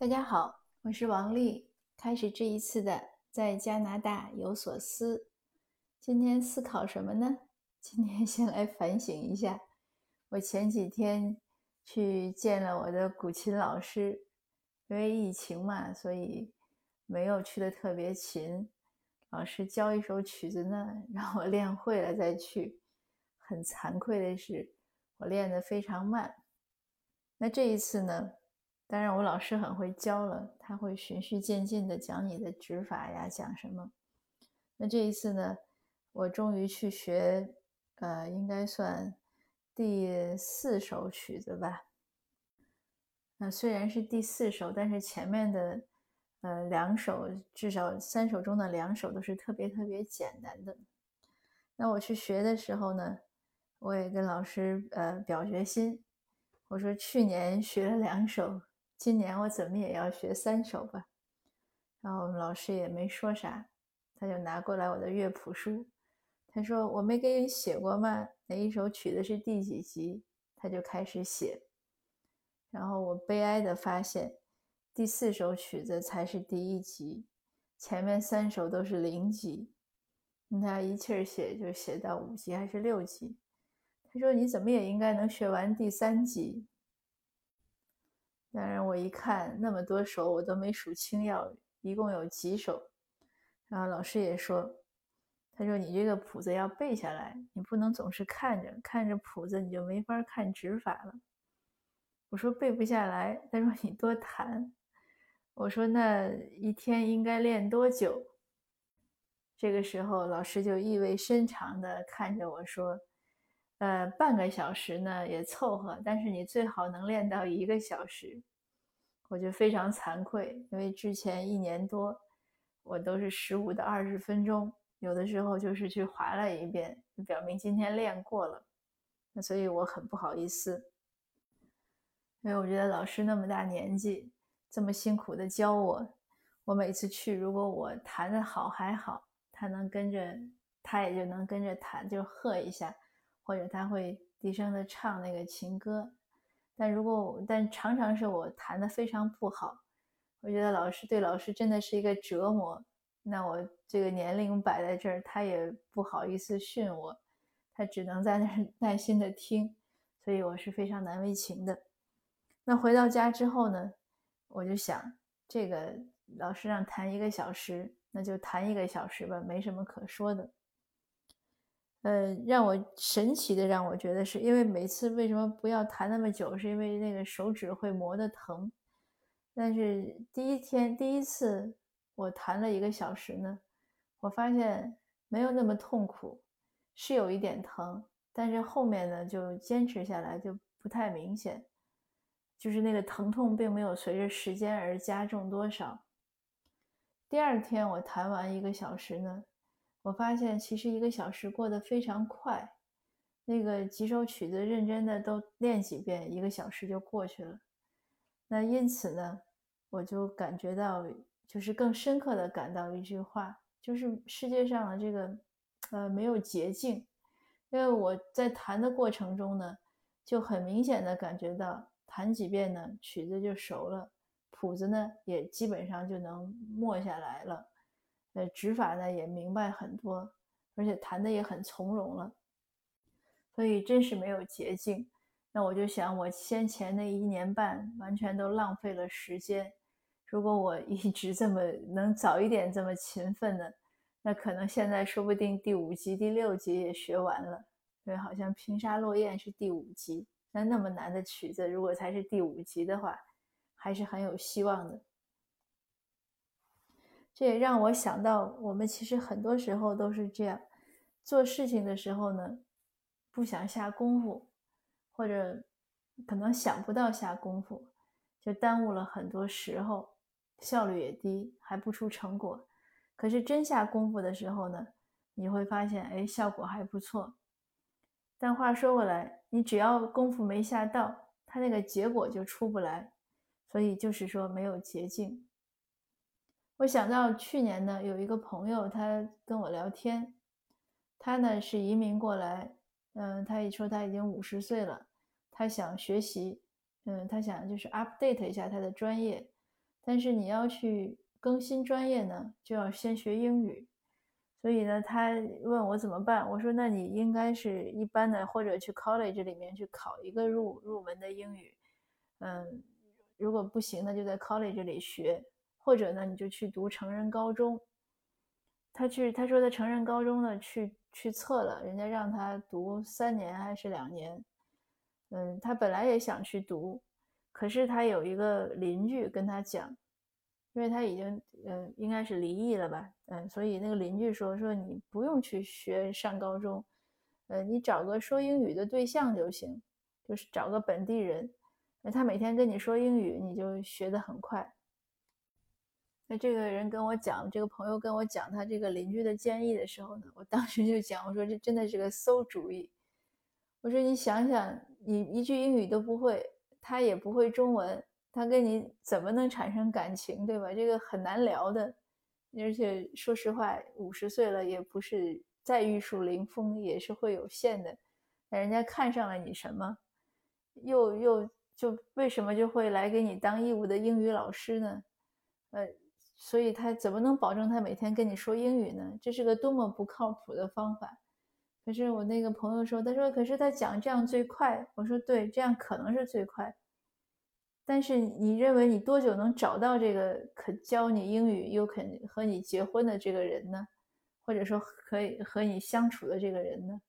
大家好，我是王丽。开始这一次的在加拿大有所思，今天思考什么呢？今天先来反省一下。我前几天去见了我的古琴老师，因为疫情嘛，所以没有去的特别勤。老师教一首曲子呢，让我练会了再去。很惭愧的是，我练得非常慢。那这一次呢？当然，我老师很会教了，他会循序渐进的讲你的指法呀，讲什么。那这一次呢，我终于去学，呃，应该算第四首曲子吧。那虽然是第四首，但是前面的，呃，两首至少三首中的两首都是特别特别简单的。那我去学的时候呢，我也跟老师呃表决心，我说去年学了两首。今年我怎么也要学三首吧，然后我们老师也没说啥，他就拿过来我的乐谱书，他说我没给你写过吗？哪一首曲子是第几级？他就开始写，然后我悲哀的发现，第四首曲子才是第一级，前面三首都是零级，他一气儿写就写到五级还是六级，他说你怎么也应该能学完第三级。当然，我一看那么多首，我都没数清要一共有几首。然后老师也说：“他说你这个谱子要背下来，你不能总是看着看着谱子，你就没法看指法了。”我说背不下来。他说你多弹。我说那一天应该练多久？这个时候，老师就意味深长地看着我说。呃，半个小时呢也凑合，但是你最好能练到一个小时。我就非常惭愧，因为之前一年多，我都是十五到二十分钟，有的时候就是去划了一遍，就表明今天练过了。那所以我很不好意思，因为我觉得老师那么大年纪，这么辛苦的教我，我每次去，如果我弹得好还好，他能跟着，他也就能跟着弹，就和一下。或者他会低声的唱那个情歌，但如果但常常是我弹的非常不好，我觉得老师对老师真的是一个折磨。那我这个年龄摆在这儿，他也不好意思训我，他只能在那儿 耐心的听，所以我是非常难为情的。那回到家之后呢，我就想，这个老师让弹一个小时，那就弹一个小时吧，没什么可说的。呃，让我神奇的让我觉得是因为每次为什么不要弹那么久，是因为那个手指会磨得疼。但是第一天第一次我弹了一个小时呢，我发现没有那么痛苦，是有一点疼，但是后面呢就坚持下来就不太明显，就是那个疼痛并没有随着时间而加重多少。第二天我弹完一个小时呢。我发现其实一个小时过得非常快，那个几首曲子认真的都练几遍，一个小时就过去了。那因此呢，我就感觉到，就是更深刻的感到一句话，就是世界上的这个，呃，没有捷径。因为我在弹的过程中呢，就很明显的感觉到，弹几遍呢，曲子就熟了，谱子呢也基本上就能默下来了。呃，指法呢也明白很多，而且弹的也很从容了，所以真是没有捷径。那我就想，我先前那一年半完全都浪费了时间。如果我一直这么能早一点这么勤奋的，那可能现在说不定第五集、第六集也学完了。因为好像《平沙落雁》是第五集，那那么难的曲子，如果才是第五集的话，还是很有希望的。这也让我想到，我们其实很多时候都是这样，做事情的时候呢，不想下功夫，或者可能想不到下功夫，就耽误了很多时候，效率也低，还不出成果。可是真下功夫的时候呢，你会发现，哎，效果还不错。但话说回来，你只要功夫没下到，它那个结果就出不来。所以就是说，没有捷径。我想到去年呢，有一个朋友，他跟我聊天，他呢是移民过来，嗯，他一说他已经五十岁了，他想学习，嗯，他想就是 update 一下他的专业，但是你要去更新专业呢，就要先学英语。所以呢，他问我怎么办，我说那你应该是一般的，或者去 college 里面去考一个入入门的英语。嗯，如果不行呢，就在 college 里学，或者呢，你就去读成人高中。他去，他说他成人高中呢，去去测了，人家让他读三年还是两年。嗯，他本来也想去读，可是他有一个邻居跟他讲，因为他已经嗯应该是离异了吧，嗯，所以那个邻居说说你不用去学上高中，呃，你找个说英语的对象就行，就是找个本地人，他每天跟你说英语，你就学得很快。那这个人跟我讲，这个朋友跟我讲他这个邻居的建议的时候呢，我当时就讲，我说这真的是个馊主意。我说你想想，你一句英语都不会，他也不会中文，他跟你怎么能产生感情，对吧？这个很难聊的。而且说实话，五十岁了也不是再玉树临风，也是会有限的。那人家看上了你什么，又又就为什么就会来给你当义务的英语老师呢？呃，所以他怎么能保证他每天跟你说英语呢？这是个多么不靠谱的方法。可是我那个朋友说，他说，可是他讲这样最快。我说对，这样可能是最快。但是你认为你多久能找到这个肯教你英语又肯和你结婚的这个人呢？或者说可以和你相处的这个人呢？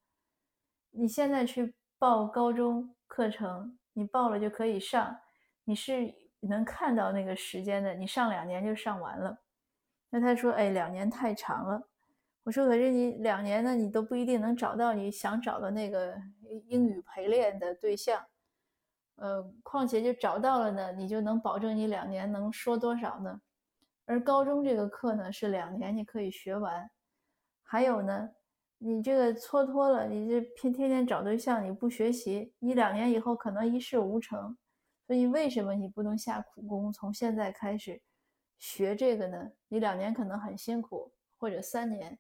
你现在去报高中课程，你报了就可以上，你是能看到那个时间的。你上两年就上完了。那他说，哎，两年太长了。我说：“可是你两年呢，你都不一定能找到你想找的那个英语陪练的对象。呃，况且就找到了呢，你就能保证你两年能说多少呢？而高中这个课呢，是两年你可以学完。还有呢，你这个蹉跎了，你这天天天找对象，你不学习，你两年以后可能一事无成。所以为什么你不能下苦功，从现在开始学这个呢？你两年可能很辛苦，或者三年。”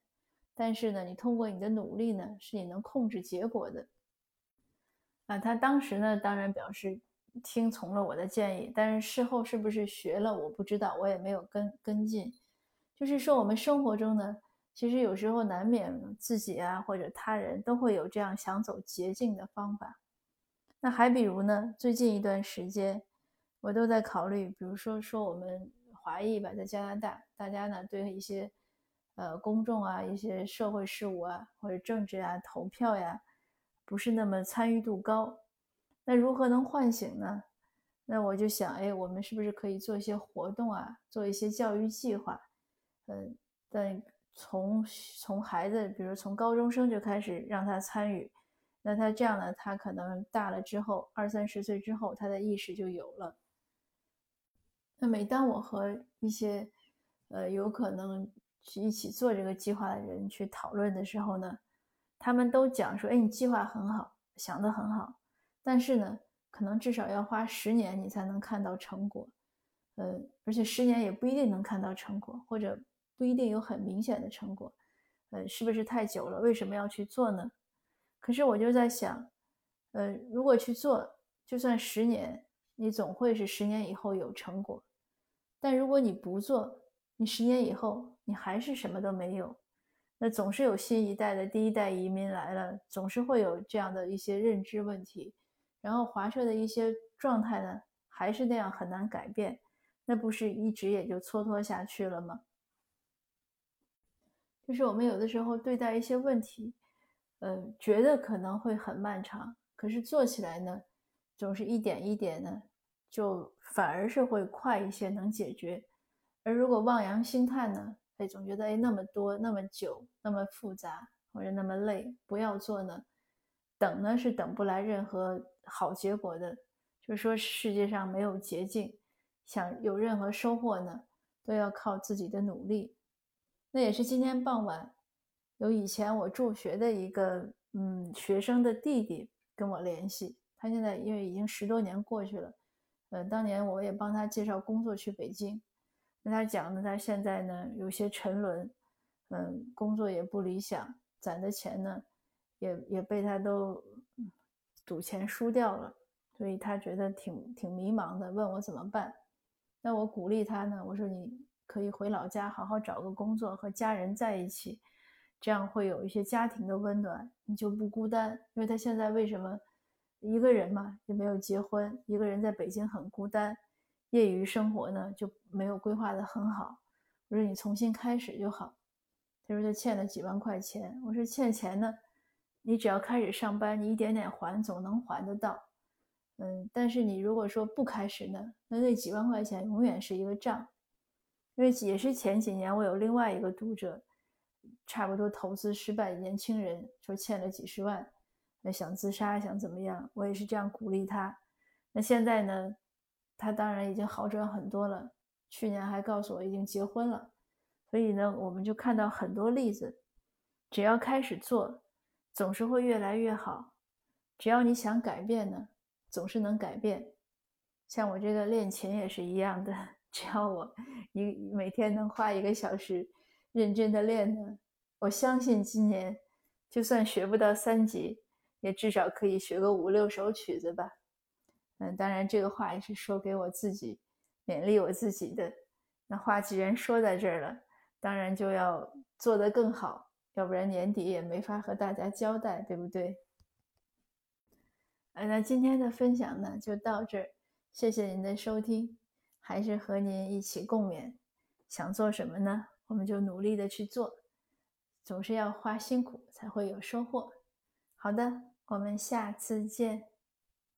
但是呢，你通过你的努力呢，是你能控制结果的。啊，他当时呢，当然表示听从了我的建议，但是事后是不是学了，我不知道，我也没有跟跟进。就是说，我们生活中呢，其实有时候难免自己啊，或者他人都会有这样想走捷径的方法。那还比如呢，最近一段时间，我都在考虑，比如说说我们华裔吧，在加拿大，大家呢对一些。呃，公众啊，一些社会事务啊，或者政治啊，投票呀，不是那么参与度高。那如何能唤醒呢？那我就想，哎，我们是不是可以做一些活动啊，做一些教育计划？嗯，但从从孩子，比如从高中生就开始让他参与，那他这样呢，他可能大了之后，二三十岁之后，他的意识就有了。那每当我和一些呃，有可能。去一起做这个计划的人去讨论的时候呢，他们都讲说：“哎，你计划很好，想得很好，但是呢，可能至少要花十年你才能看到成果，呃，而且十年也不一定能看到成果，或者不一定有很明显的成果，呃，是不是太久了？为什么要去做呢？可是我就在想，呃，如果去做，就算十年，你总会是十年以后有成果，但如果你不做，你十年以后，你还是什么都没有，那总是有新一代的第一代移民来了，总是会有这样的一些认知问题，然后华社的一些状态呢，还是那样很难改变，那不是一直也就蹉跎下去了吗？就是我们有的时候对待一些问题，呃，觉得可能会很漫长，可是做起来呢，总是一点一点的，就反而是会快一些，能解决。而如果望洋兴叹呢？哎，总觉得哎那么多那么久那么复杂或者那么累，不要做呢？等呢是等不来任何好结果的。就是说世界上没有捷径，想有任何收获呢，都要靠自己的努力。那也是今天傍晚，有以前我助学的一个嗯学生的弟弟跟我联系。他现在因为已经十多年过去了，呃，当年我也帮他介绍工作去北京。跟他讲呢，他现在呢有些沉沦，嗯，工作也不理想，攒的钱呢也也被他都赌钱输掉了，所以他觉得挺挺迷茫的，问我怎么办。那我鼓励他呢，我说你可以回老家好好找个工作，和家人在一起，这样会有一些家庭的温暖，你就不孤单。因为他现在为什么一个人嘛，也没有结婚，一个人在北京很孤单，业余生活呢就没有规划的很好。我说你重新开始就好。他说他欠了几万块钱，我说欠钱呢，你只要开始上班，你一点点还，总能还得到。嗯，但是你如果说不开始呢，那那几万块钱永远是一个账。因为也是前几年我有另外一个读者，差不多投资失败年轻人，说欠了几十万，那想自杀想怎么样，我也是这样鼓励他。那现在呢，他当然已经好转很多了，去年还告诉我已经结婚了。所以呢，我们就看到很多例子，只要开始做，总是会越来越好。只要你想改变呢。总是能改变，像我这个练琴也是一样的。只要我一每天能花一个小时认真的练呢，我相信今年就算学不到三级，也至少可以学个五六首曲子吧。嗯，当然这个话也是说给我自己勉励我自己的。那话既然说在这儿了，当然就要做得更好，要不然年底也没法和大家交代，对不对？呃，那今天的分享呢就到这儿，谢谢您的收听，还是和您一起共勉。想做什么呢？我们就努力的去做，总是要花辛苦才会有收获。好的，我们下次见。